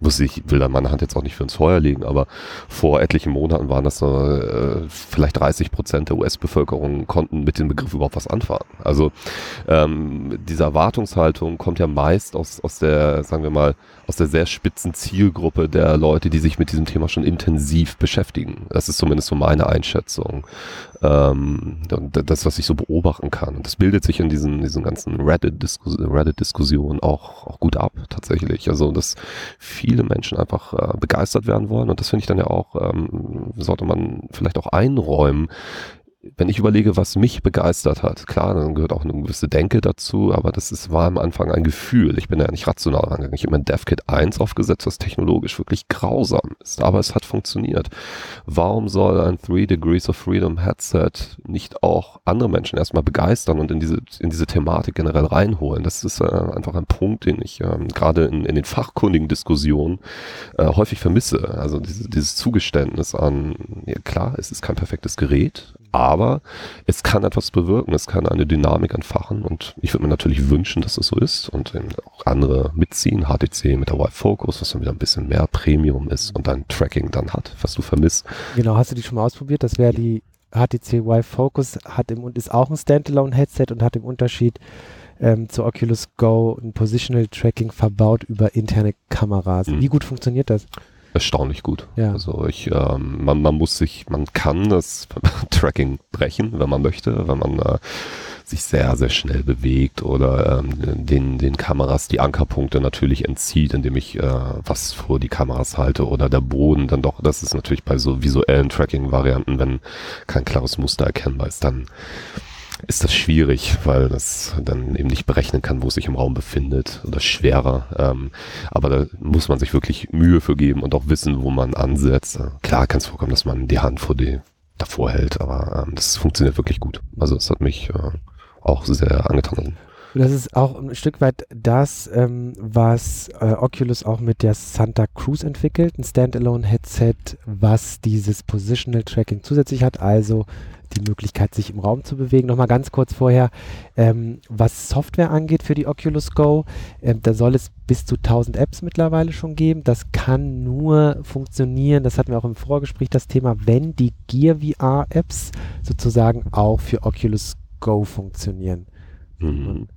muss ich, will da meine Hand jetzt auch nicht für ins Feuer legen, aber vor etlichen Monaten waren das äh, vielleicht 30 Prozent der US-Bevölkerung konnten mit dem Begriff überhaupt was anfangen. Also ähm, diese Erwartungshaltung kommt ja meist aus, aus der, sagen wir mal, aus der sehr spitzen Zielgruppe der Leute, die sich mit diesem Thema schon intensiv beschäftigen. Das ist zumindest so meine Einschätzung. Ähm, das, was ich so beobachten kann. Und das bildet sich in diesen, diesen ganzen Reddit-Diskussionen Reddit auch, auch gut ab, tatsächlich. Also, dass viele Menschen einfach äh, begeistert werden wollen. Und das finde ich dann ja auch, ähm, sollte man vielleicht auch einräumen, wenn ich überlege, was mich begeistert hat, klar, dann gehört auch eine gewisse Denke dazu, aber das ist, war am Anfang ein Gefühl. Ich bin ja nicht rational rangegangen. Ich habe mein DevKit 1 aufgesetzt, was technologisch wirklich grausam ist, aber es hat funktioniert. Warum soll ein Three Degrees of Freedom Headset nicht auch andere Menschen erstmal begeistern und in diese, in diese Thematik generell reinholen? Das ist äh, einfach ein Punkt, den ich ähm, gerade in, in den fachkundigen Diskussionen äh, häufig vermisse. Also diese, dieses Zugeständnis an, ja klar, es ist kein perfektes Gerät, aber es kann etwas bewirken, es kann eine Dynamik entfachen und ich würde mir natürlich wünschen, dass es so ist und auch andere mitziehen, HTC mit der Vive Focus, was dann wieder ein bisschen mehr Premium ist und dein Tracking dann hat, was du vermisst. Genau, hast du die schon mal ausprobiert? Das wäre die HTC Vive Focus, hat im, ist auch ein Standalone-Headset und hat im Unterschied ähm, zur Oculus Go ein Positional Tracking verbaut über interne Kameras. Mhm. Wie gut funktioniert das? Erstaunlich gut. Ja. Also ich, ähm, man, man muss sich, man kann das Tracking brechen, wenn man möchte, wenn man äh, sich sehr, sehr schnell bewegt oder ähm, den, den Kameras die Ankerpunkte natürlich entzieht, indem ich äh, was vor die Kameras halte oder der Boden dann doch, das ist natürlich bei so visuellen Tracking-Varianten, wenn kein klares Muster erkennbar ist, dann ist das schwierig, weil das dann eben nicht berechnen kann, wo es sich im Raum befindet oder schwerer. Ähm, aber da muss man sich wirklich Mühe für geben und auch wissen, wo man ansetzt. Klar kann es vorkommen, dass man die Hand vor die davor hält, aber ähm, das funktioniert wirklich gut. Also es hat mich äh, auch sehr angetan. Das ist auch ein Stück weit das, ähm, was äh, Oculus auch mit der Santa Cruz entwickelt, ein Standalone-Headset, was dieses Positional Tracking zusätzlich hat, also die Möglichkeit, sich im Raum zu bewegen. Nochmal ganz kurz vorher, ähm, was Software angeht für die Oculus Go, äh, da soll es bis zu 1000 Apps mittlerweile schon geben. Das kann nur funktionieren, das hatten wir auch im Vorgespräch das Thema, wenn die Gear VR Apps sozusagen auch für Oculus Go funktionieren. Mhm.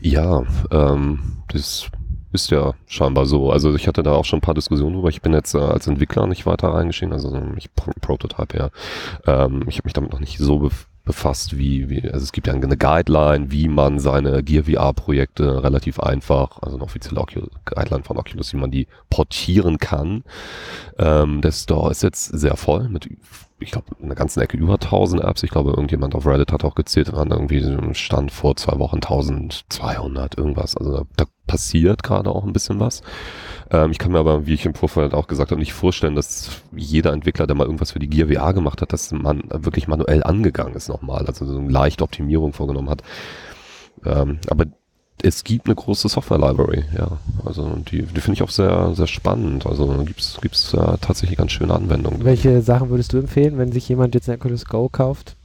Ja, ähm, das ist ja scheinbar so. Also ich hatte da auch schon ein paar Diskussionen drüber. Ich bin jetzt äh, als Entwickler nicht weiter reingeschieden, also ich Pro Prototype ja. Ähm, ich habe mich damit noch nicht so bef befasst, wie, wie, also es gibt ja eine Guideline, wie man seine Gear VR Projekte relativ einfach, also eine offizielle Ocul Guideline von Oculus, wie man die portieren kann. Ähm, der Store ist jetzt sehr voll mit ich glaube, in der ganzen Ecke über 1000 Apps. Ich glaube, irgendjemand auf Reddit hat auch gezählt, waren irgendwie Stand vor zwei Wochen 1200 irgendwas. Also da, da passiert gerade auch ein bisschen was. Ähm, ich kann mir aber, wie ich im Vorfeld auch gesagt habe, nicht vorstellen, dass jeder Entwickler, der mal irgendwas für die Gear VR gemacht hat, dass man wirklich manuell angegangen ist nochmal, also so eine leichte Optimierung vorgenommen hat. Ähm, aber es gibt eine große Software-Library, ja. Also die, die finde ich auch sehr, sehr spannend. Also gibt es äh, tatsächlich ganz schöne Anwendungen. Welche Sachen würdest du empfehlen, wenn sich jemand jetzt ein Oculus Go kauft?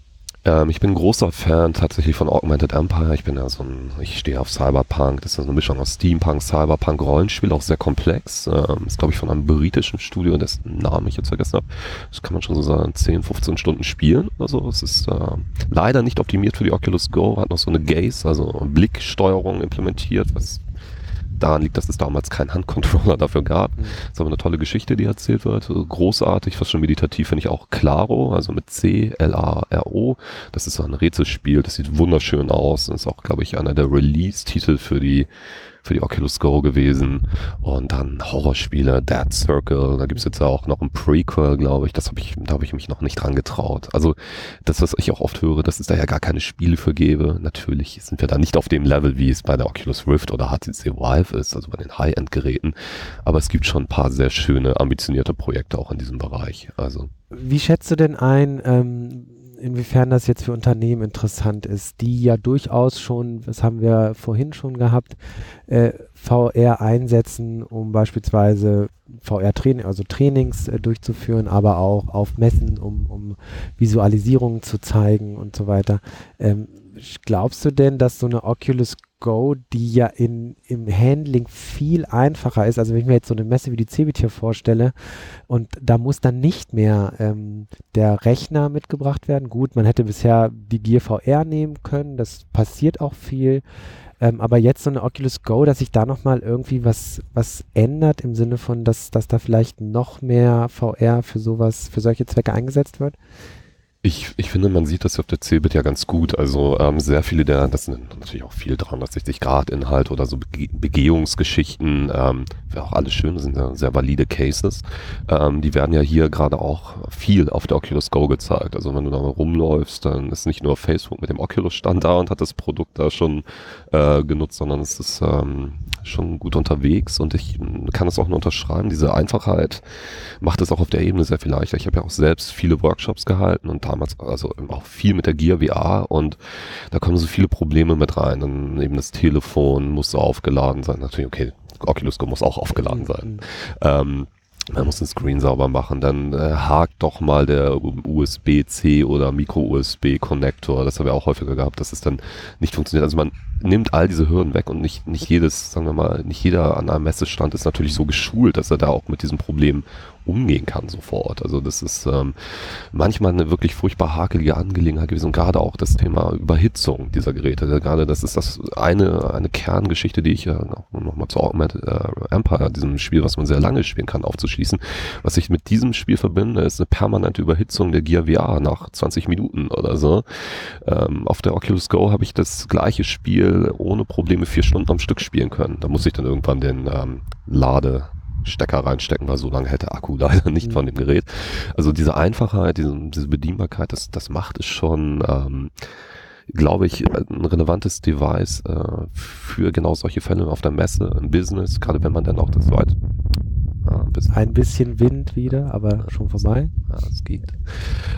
Ähm, ich bin großer Fan tatsächlich von Augmented Empire. Ich bin ja so ein, ich stehe auf Cyberpunk. Das ist eine Mischung aus Steampunk, Cyberpunk, Rollenspiel, auch sehr komplex. Ähm, ist, glaube ich, von einem britischen Studio, dessen Namen ich jetzt vergessen habe. Das kann man schon so sagen, 10, 15 Stunden spielen oder so. Es ist äh, leider nicht optimiert für die Oculus Go, hat noch so eine Gaze, also Blicksteuerung implementiert, was daran liegt, dass es damals keinen Handcontroller dafür gab. Mhm. Das ist aber eine tolle Geschichte, die erzählt wird. Großartig, fast schon meditativ finde ich auch Claro, also mit C, L-A-R-O. Das ist so ein Rätselspiel, das sieht wunderschön aus. Das ist auch, glaube ich, einer der Release-Titel für die für die Oculus Go gewesen. Und dann Horrorspiele, Dead Circle, da gibt's jetzt auch noch ein Prequel, glaube ich. Das habe ich, da habe ich mich noch nicht dran getraut. Also das, was ich auch oft höre, dass es da ja gar keine Spiele für gäbe. Natürlich sind wir da nicht auf dem Level, wie es bei der Oculus Rift oder HTC Vive ist, also bei den High-End-Geräten. Aber es gibt schon ein paar sehr schöne, ambitionierte Projekte auch in diesem Bereich. Also. Wie schätzt du denn ein, ähm, inwiefern das jetzt für Unternehmen interessant ist, die ja durchaus schon, das haben wir vorhin schon gehabt, äh, VR einsetzen, um beispielsweise VR-Training, also Trainings äh, durchzuführen, aber auch auf Messen, um, um Visualisierungen zu zeigen und so weiter. Ähm, glaubst du denn, dass so eine Oculus Go, die ja in, im Handling viel einfacher ist, also wenn ich mir jetzt so eine Messe wie die Cebit vorstelle und da muss dann nicht mehr ähm, der Rechner mitgebracht werden. Gut, man hätte bisher die Gear VR nehmen können, das passiert auch viel. Ähm, aber jetzt so eine Oculus Go, dass sich da nochmal irgendwie was, was ändert im Sinne von, dass, dass da vielleicht noch mehr VR für sowas, für solche Zwecke eingesetzt wird? Ich, ich finde, man sieht das auf der Cebit ja ganz gut. Also ähm, sehr viele der, das sind natürlich auch viel 360 Grad Inhalt oder so Bege Begehungsgeschichten, ähm, wäre auch alles schön, das sind ja sehr valide Cases. Ähm, die werden ja hier gerade auch viel auf der Oculus Go gezeigt. Also wenn du da mal rumläufst, dann ist nicht nur Facebook mit dem Oculus Stand da und hat das Produkt da schon äh, genutzt, sondern es ist ähm, schon gut unterwegs und ich kann es auch nur unterschreiben. Diese Einfachheit macht es auch auf der Ebene sehr viel leichter. Ich habe ja auch selbst viele Workshops gehalten und damals also auch viel mit der Gear VR und da kommen so viele Probleme mit rein. Dann eben das Telefon muss so aufgeladen sein. Natürlich, okay, Oculus Go muss auch aufgeladen sein. Mhm. Ähm, man muss den Screen sauber machen, dann äh, hakt doch mal der USB-C oder Micro-USB-Connector. Das haben wir auch häufiger gehabt, dass es dann nicht funktioniert. Also man nimmt all diese Hürden weg und nicht, nicht jedes, sagen wir mal, nicht jeder an einem Messestand ist natürlich so geschult, dass er da auch mit diesem Problem umgehen kann sofort. Also das ist ähm, manchmal eine wirklich furchtbar hakelige Angelegenheit gewesen und gerade auch das Thema Überhitzung dieser Geräte. Gerade das ist das eine, eine Kerngeschichte, die ich ja noch, noch mal zu Augmented äh, Empire, diesem Spiel, was man sehr lange spielen kann, aufzuschließen. Was ich mit diesem Spiel verbinde, ist eine permanente Überhitzung der Gear VR nach 20 Minuten oder so. Ähm, auf der Oculus Go habe ich das gleiche Spiel ohne Probleme vier Stunden am Stück spielen können. Da muss ich dann irgendwann den ähm, Lade Stecker reinstecken, weil so lange hätte Akku leider nicht mhm. von dem Gerät. Also diese Einfachheit, diese, diese Bedienbarkeit, das, das macht es schon, ähm, glaube ich, ein relevantes Device äh, für genau solche Fälle auf der Messe, im Business, gerade wenn man dann auch das weit ja, ein, bisschen. ein, bisschen. Wind wieder, aber schon vorbei. Ja, es geht.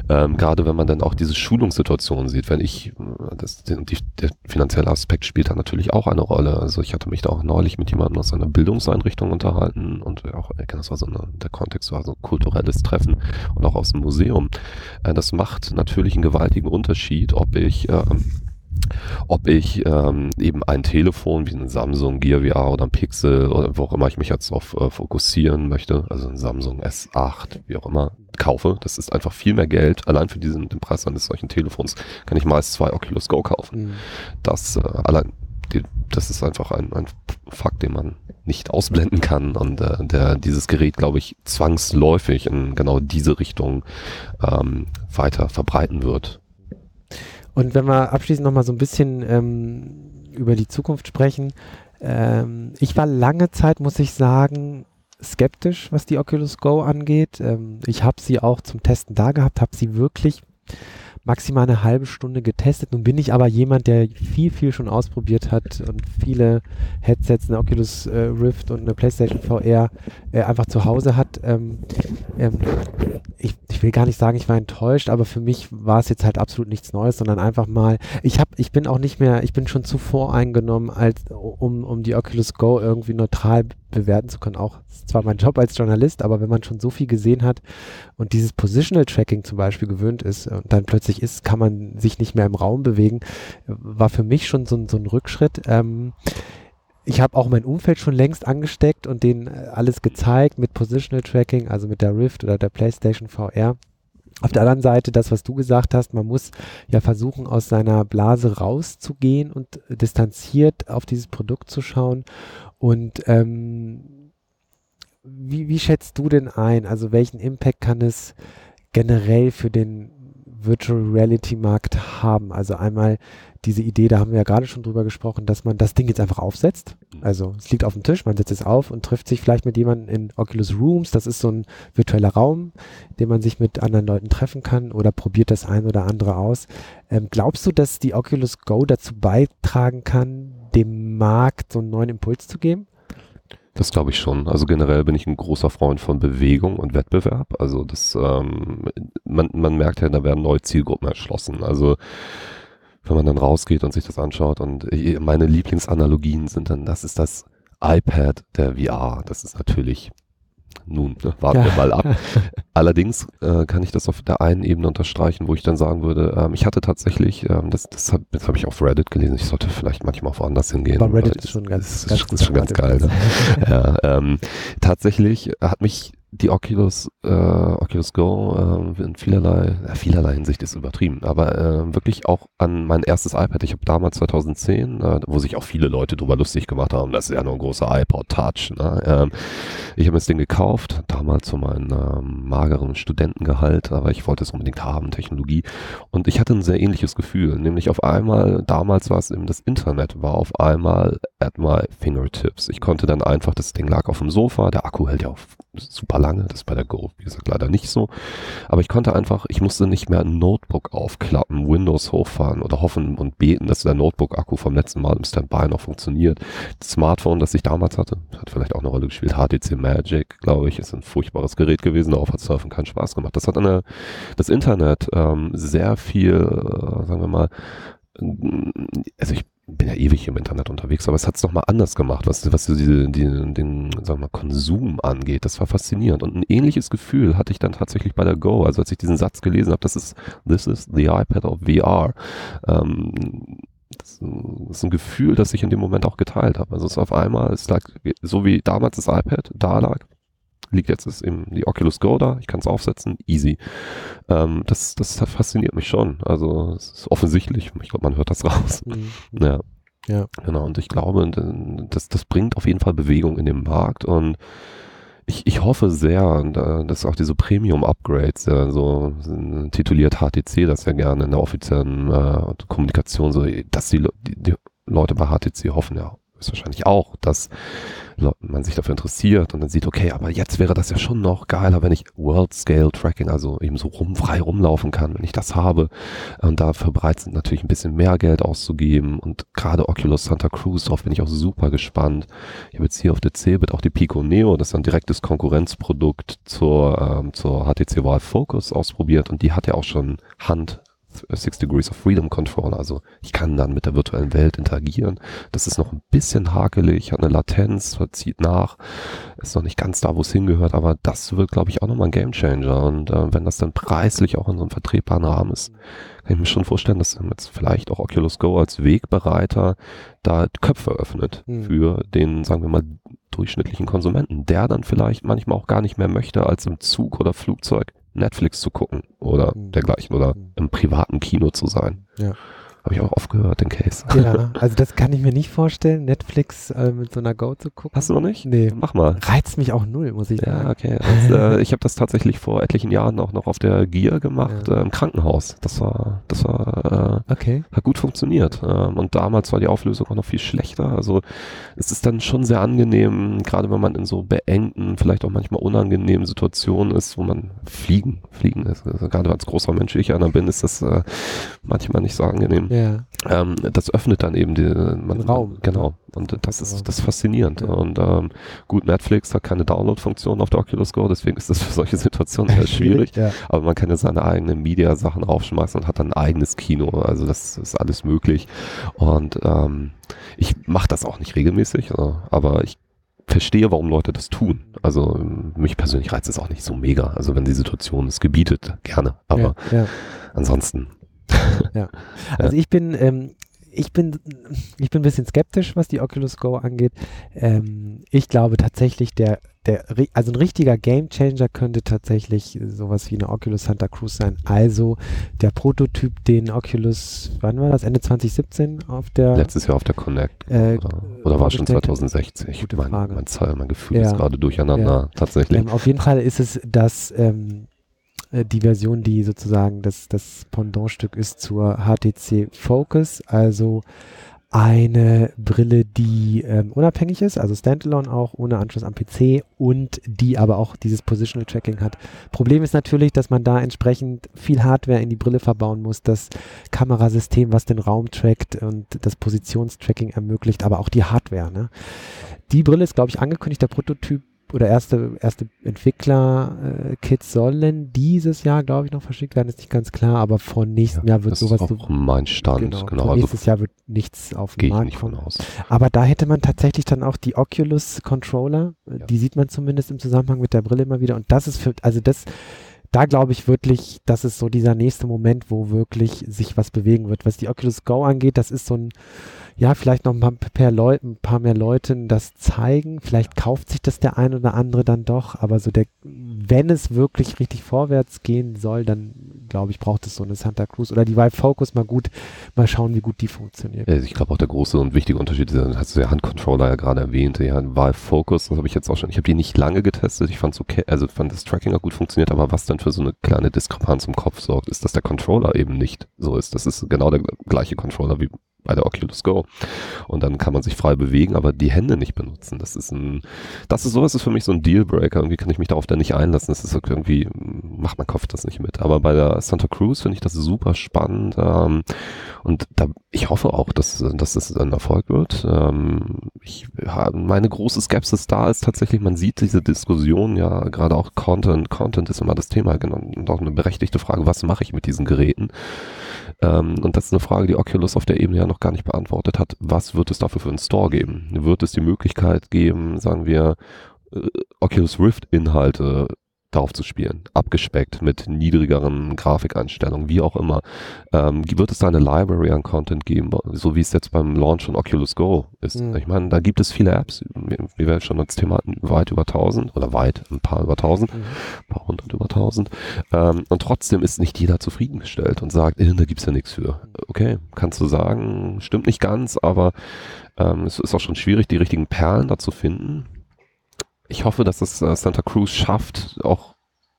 Ähm, gerade wenn man dann auch diese Schulungssituation sieht, wenn ich, das, die, der finanzielle Aspekt spielt da natürlich auch eine Rolle. Also ich hatte mich da auch neulich mit jemandem aus einer Bildungseinrichtung unterhalten und auch, das war so eine, der Kontext war so ein kulturelles Treffen und auch aus dem Museum. Äh, das macht natürlich einen gewaltigen Unterschied, ob ich ähm, ob ich ähm, eben ein Telefon wie ein Samsung Gear VR oder ein Pixel oder wo auch immer ich mich jetzt auf äh, fokussieren möchte, also ein Samsung S8, wie auch immer, kaufe. Das ist einfach viel mehr Geld. Allein für diesen den Preis eines solchen Telefons kann ich meist zwei Oculus Go kaufen. Mhm. Das äh, allein die, das ist einfach ein, ein Fakt, den man nicht ausblenden kann und äh, der dieses Gerät, glaube ich, zwangsläufig in genau diese Richtung ähm, weiter verbreiten wird. Und wenn wir abschließend nochmal so ein bisschen ähm, über die Zukunft sprechen, ähm, ich war lange Zeit, muss ich sagen, skeptisch, was die Oculus Go angeht. Ähm, ich habe sie auch zum Testen da gehabt, habe sie wirklich maximal eine halbe Stunde getestet. Nun bin ich aber jemand, der viel, viel schon ausprobiert hat und viele Headsets, eine Oculus äh, Rift und eine PlayStation VR äh, einfach zu Hause hat. Ähm, ähm, ich, ich will gar nicht sagen, ich war enttäuscht, aber für mich war es jetzt halt absolut nichts Neues, sondern einfach mal, ich habe, ich bin auch nicht mehr, ich bin schon zu voreingenommen, als um, um die Oculus Go irgendwie neutral bewerten zu können. Auch ist zwar mein Job als Journalist, aber wenn man schon so viel gesehen hat und dieses Positional Tracking zum Beispiel gewöhnt ist und dann plötzlich ist, kann man sich nicht mehr im Raum bewegen, war für mich schon so, so ein Rückschritt. Ähm, ich habe auch mein Umfeld schon längst angesteckt und denen äh, alles gezeigt mit Positional Tracking, also mit der Rift oder der PlayStation VR. Auf der anderen Seite, das, was du gesagt hast, man muss ja versuchen, aus seiner Blase rauszugehen und distanziert auf dieses Produkt zu schauen. Und ähm, wie, wie schätzt du denn ein? Also welchen Impact kann es generell für den Virtual Reality Markt haben? Also einmal diese Idee, da haben wir ja gerade schon drüber gesprochen, dass man das Ding jetzt einfach aufsetzt. Mhm. Also es liegt auf dem Tisch, man setzt es auf und trifft sich vielleicht mit jemandem in Oculus Rooms. Das ist so ein virtueller Raum, in dem man sich mit anderen Leuten treffen kann oder probiert das ein oder andere aus. Ähm, glaubst du, dass die Oculus Go dazu beitragen kann, dem Markt so einen neuen Impuls zu geben? Das glaube ich schon. Also generell bin ich ein großer Freund von Bewegung und Wettbewerb. Also das, ähm, man, man merkt ja, da werden neue Zielgruppen erschlossen. Also wenn man dann rausgeht und sich das anschaut und meine Lieblingsanalogien sind dann, das ist das iPad der VR. Das ist natürlich nun, ne, warten ja. wir mal ab. Allerdings äh, kann ich das auf der einen Ebene unterstreichen, wo ich dann sagen würde, ähm, ich hatte tatsächlich, ähm, das, das habe hab ich auf Reddit gelesen, ich sollte vielleicht manchmal auch woanders hingehen. Aber Reddit ist schon ganz, ist, ganz, ist schon ganz geil. Ne? ja, ähm, tatsächlich hat mich die Oculus, äh, Oculus Go äh, in vielerlei, äh, vielerlei Hinsicht ist übertrieben, aber äh, wirklich auch an mein erstes iPad. Ich habe damals 2010, äh, wo sich auch viele Leute drüber lustig gemacht haben, das ist ja nur ein großer iPod Touch. Ne? Ähm, ich habe mir das Ding gekauft, damals zu meinem ähm, mageren Studentengehalt, aber ich wollte es unbedingt haben, Technologie. Und ich hatte ein sehr ähnliches Gefühl, nämlich auf einmal, damals war es eben das Internet, war auf einmal at my fingertips. Ich konnte dann einfach, das Ding lag auf dem Sofa, der Akku hält ja auf super lange, das ist bei der Go, wie gesagt, leider nicht so. Aber ich konnte einfach, ich musste nicht mehr ein Notebook aufklappen, Windows hochfahren oder hoffen und beten, dass der Notebook-Akku vom letzten Mal im Standby noch funktioniert. Das Smartphone, das ich damals hatte, hat vielleicht auch eine Rolle gespielt, HTC Magic, glaube ich, ist ein furchtbares Gerät gewesen, darauf hat Surfen keinen Spaß gemacht. Das hat eine, das Internet ähm, sehr viel, äh, sagen wir mal, also ich bin ja ewig im Internet unterwegs, aber es hat es nochmal anders gemacht, was, was diese, die, den sagen wir mal, Konsum angeht. Das war faszinierend. Und ein ähnliches Gefühl hatte ich dann tatsächlich bei der Go. Also als ich diesen Satz gelesen habe, das ist, this is the iPad of VR. Ähm, das ist ein Gefühl, das ich in dem Moment auch geteilt habe. Also es ist auf einmal, es lag, so wie damals das iPad da lag, liegt jetzt ist eben die Oculus Go da, ich kann es aufsetzen, easy. Ähm, das, das fasziniert mich schon. Also es ist offensichtlich, ich glaube, man hört das raus. Mhm. Ja. Ja. Genau, und ich glaube, das, das bringt auf jeden Fall Bewegung in den Markt und ich, ich hoffe sehr, dass auch diese Premium-Upgrades, ja, so tituliert HTC das ja gerne in der offiziellen äh, Kommunikation, so, dass die, die, die Leute bei HTC hoffen ja ist wahrscheinlich auch, dass man sich dafür interessiert und dann sieht, okay, aber jetzt wäre das ja schon noch geiler, wenn ich World Scale Tracking, also eben so rum, frei rumlaufen kann, wenn ich das habe. Und dafür bereit sind, natürlich ein bisschen mehr Geld auszugeben. Und gerade Oculus Santa Cruz, darauf bin ich auch super gespannt. Ich habe jetzt hier auf der Cebit auch die Pico Neo, das ist ein direktes Konkurrenzprodukt zur, ähm, zur HTC Vive Focus ausprobiert. Und die hat ja auch schon Hand Six Degrees of Freedom Control. Also ich kann dann mit der virtuellen Welt interagieren. Das ist noch ein bisschen hakelig, hat eine Latenz, zieht nach, ist noch nicht ganz da, wo es hingehört, aber das wird, glaube ich, auch nochmal ein Gamechanger. Und äh, wenn das dann preislich auch in so einem vertretbaren Rahmen ist, kann ich mir schon vorstellen, dass jetzt vielleicht auch Oculus Go als Wegbereiter da Köpfe öffnet mhm. für den, sagen wir mal, durchschnittlichen Konsumenten, der dann vielleicht manchmal auch gar nicht mehr möchte, als im Zug oder Flugzeug Netflix zu gucken oder mhm. dergleichen oder mhm. im privaten Kino zu sein. Ja. Habe ich auch oft gehört, den Case. Ja, also das kann ich mir nicht vorstellen, Netflix äh, mit so einer Go zu gucken. Hast du noch nicht? Nee. Mach mal. Reizt mich auch null, muss ich sagen. Ja, okay. Also, äh, ich habe das tatsächlich vor etlichen Jahren auch noch auf der Gier gemacht, Ja. äh, im Krankenhaus. Das war, das war, äh, Okay. hat gut funktioniert. Ähm, und damals war die Auflösung auch noch viel schlechter. Also es ist dann schon sehr angenehm, gerade wenn man in so beengten, vielleicht auch manchmal unangenehmen Situationen ist, wo man fliegen, fliegen ist. Also gerade als großer Mensch, wie ich einer bin, ist das äh, manchmal nicht so angenehm. Ja. Ähm, das öffnet dann eben die, man, Den Raum. Genau. Und das ist, Raum. das ist faszinierend. Ja. Und ähm, gut, Netflix hat keine Download-Funktion auf der Oculus Go, deswegen ist das für solche Situationen eher schwierig. Ja. Aber man kann ja seine eigenen Media-Sachen aufschmeißen und hat dann ein eigenes Kino. Also das ist alles möglich. Und ähm, ich mache das auch nicht regelmäßig, äh, aber ich verstehe, warum Leute das tun. Also mich persönlich reizt es auch nicht so mega. Also wenn die Situation es gebietet, gerne. Aber ja, ja. ansonsten. Also ich bin, ähm, ich bin, ich bin ein bisschen skeptisch, was die Oculus Go angeht. Ähm, ich glaube tatsächlich, der, der, also ein richtiger Gamechanger könnte tatsächlich sowas wie eine Oculus Santa Cruz sein. Also der Prototyp, den Oculus, wann war das? Ende 2017 auf der Letztes Jahr auf der Connect. äh, Oder, oder war schon vorgestellt hat. 2060? Gute mein, Frage. mein, Zahl, mein Gefühl Ja. ist gerade durcheinander, tatsächlich. Ähm, auf jeden Fall ist es das, ähm, äh, die Version, die sozusagen das, das Pendantstück ist zur HTC Focus, also eine Brille, die ähm, unabhängig ist, also Standalone auch, ohne Anschluss am PC und die aber auch dieses Positional Tracking hat. Problem ist natürlich, dass man da entsprechend viel Hardware in die Brille verbauen muss, das Kamerasystem, was den Raum trackt und das Positionstracking ermöglicht, aber auch die Hardware. Ne? Die Brille ist, glaube ich, angekündigt, der Prototyp oder erste, erste Entwickler-Kits sollen dieses Jahr, glaube ich, noch verschickt werden, ist nicht ganz klar, aber von nächstem Jahr wird das sowas ist so. auch mein Stand, genau. von also nächstes Jahr wird nichts auf den ich Markt kommen. aus. Aber da hätte man tatsächlich dann auch die Oculus Controller, äh, Ja. die sieht man zumindest im Zusammenhang mit der Brille immer wieder. Und das ist für, also das, da glaube ich wirklich, das ist so dieser nächste Moment, wo wirklich sich was bewegen wird. Was die Oculus Go angeht, das ist so ein, ja, vielleicht noch ein paar, Leute, ein paar mehr Leuten das zeigen. Vielleicht kauft sich das der ein oder andere dann doch, aber so der, wenn es wirklich richtig vorwärts gehen soll, dann glaube ich, braucht es so eine Santa Cruz oder die Vive Focus mal gut, mal schauen, wie gut die funktioniert. Also ich glaube auch der große und wichtige Unterschied, ist, hast du ja Handcontroller ja gerade erwähnt, ja, Vive Focus, das habe ich jetzt auch schon, ich habe die nicht lange getestet, ich fand okay, also fand das Tracking auch gut funktioniert, aber was dann für so eine kleine Diskrepanz im Kopf sorgt, ist, dass der Controller eben nicht so ist. Das ist genau der gleiche Controller wie bei der Oculus Go. Und dann kann man sich frei bewegen, aber die Hände nicht benutzen. Das ist ein, das ist sowas ist für mich so ein Dealbreaker. Irgendwie kann ich mich darauf dann nicht einlassen. Das ist irgendwie, macht mein Kopf das nicht mit. Aber bei der Santa Cruz finde ich das super spannend. Ähm, und da, ich hoffe auch, dass, dass das ein Erfolg wird. Ähm, ich, meine große Skepsis da ist tatsächlich, man sieht diese Diskussion ja, gerade auch Content. Content ist immer das Thema, genau. Und auch eine berechtigte Frage, was mache ich mit diesen Geräten? Ähm, und das ist eine Frage, die Oculus auf der Ebene ja noch gar nicht beantwortet hat. Was wird es dafür für einen Store geben? Wird es die Möglichkeit geben, sagen wir, äh, Oculus Rift Inhalte darauf zu spielen, abgespeckt mit niedrigeren Grafikeinstellungen, wie auch immer. Ähm, wird es da eine Library an Content geben, so wie es jetzt beim Launch von Oculus Go ist? Mhm. Ich meine, da gibt es viele Apps, wie wir schon als Thema hatten, weit über 1000 oder weit, ein paar über 1000 Mhm. ein paar hundert über tausend. Ähm, und trotzdem ist nicht jeder zufriedengestellt und sagt, äh, da gibt's ja nichts für. Okay, kannst du sagen, stimmt nicht ganz, aber ähm, es ist auch schon schwierig, die richtigen Perlen da zu finden. Ich hoffe, dass es äh, Santa Cruz schafft, auch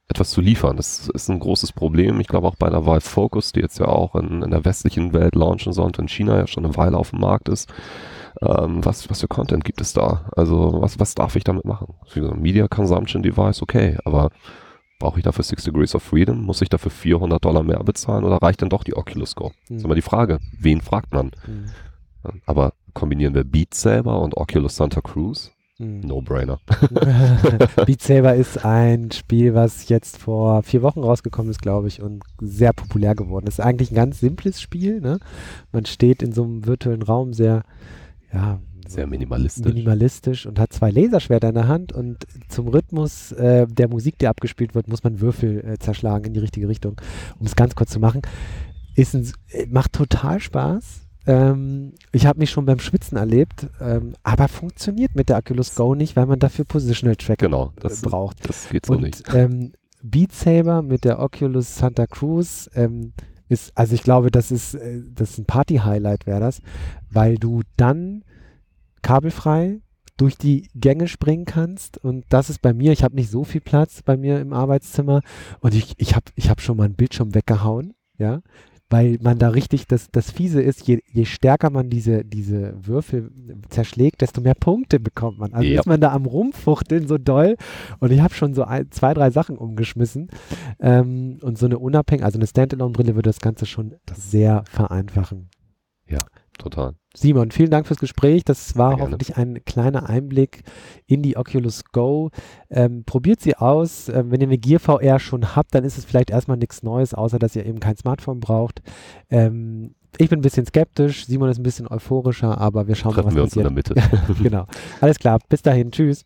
etwas zu liefern. Das ist ein großes Problem. Ich glaube auch bei der Vive Focus, die jetzt ja auch in, in der westlichen Welt launchen soll und in China ja schon eine Weile auf dem Markt ist. Ähm, was, was für Content gibt es da? Also was, was darf ich damit machen? Media Consumption Device, okay, aber brauche ich dafür Six Degrees of Freedom? Muss ich dafür 400 Dollar mehr bezahlen oder reicht denn doch die Oculus Go? Das ist Mhm. immer die Frage, wen fragt man? Mhm. Aber kombinieren wir Beat Saber und Oculus Santa Cruz? Mhm. No-brainer. Beat Saber ist ein Spiel, was jetzt vor vier Wochen rausgekommen ist, glaube ich, und sehr populär geworden ist. Eigentlich ein ganz simples Spiel. Ne? Man steht in so einem virtuellen Raum sehr, ja, Sehr minimalistisch. minimalistisch und hat zwei Laserschwerter in der Hand und zum Rhythmus äh, der Musik, die abgespielt wird, muss man Würfel äh, zerschlagen in die richtige Richtung. Um es ganz kurz zu machen, ist ein, äh, macht total Spaß. Ähm, ich habe mich schon beim Schwitzen erlebt, ähm, aber funktioniert mit der Oculus Go nicht, weil man dafür Positional Tracking Genau, das, äh, braucht. das geht so und nicht. ähm, Beat Saber mit der Oculus Santa Cruz ähm, ist, also ich glaube, das ist, äh, das ist ein Party-Highlight wäre das, weil du dann kabelfrei durch die Gänge springen kannst. Und das ist bei mir, ich habe nicht so viel Platz bei mir im Arbeitszimmer und ich, ich habe ich hab schon mal einen Bildschirm weggehauen, ja, weil man da richtig, das, das Fiese ist, je, je stärker man diese, diese Würfel zerschlägt, desto mehr Punkte bekommt man. Also Ja. ist man da am Rumfuchteln so doll und ich habe schon so ein, zwei, drei Sachen umgeschmissen ähm, und so eine unabhängige, also eine Standalone-Brille würde das Ganze schon sehr vereinfachen. Total. Simon, vielen Dank fürs Gespräch. Das war Sehr gerne. hoffentlich ein kleiner Einblick in die Oculus Go. Ähm, probiert sie aus. Ähm, wenn ihr eine Gear VR schon habt, dann ist es vielleicht erstmal nichts Neues, außer dass ihr eben kein Smartphone braucht. Ähm, ich bin ein bisschen skeptisch, Simon ist ein bisschen euphorischer, aber wir schauen mal, was Treffen wir uns in passiert. der Mitte. genau. Alles klar. Bis dahin. Tschüss.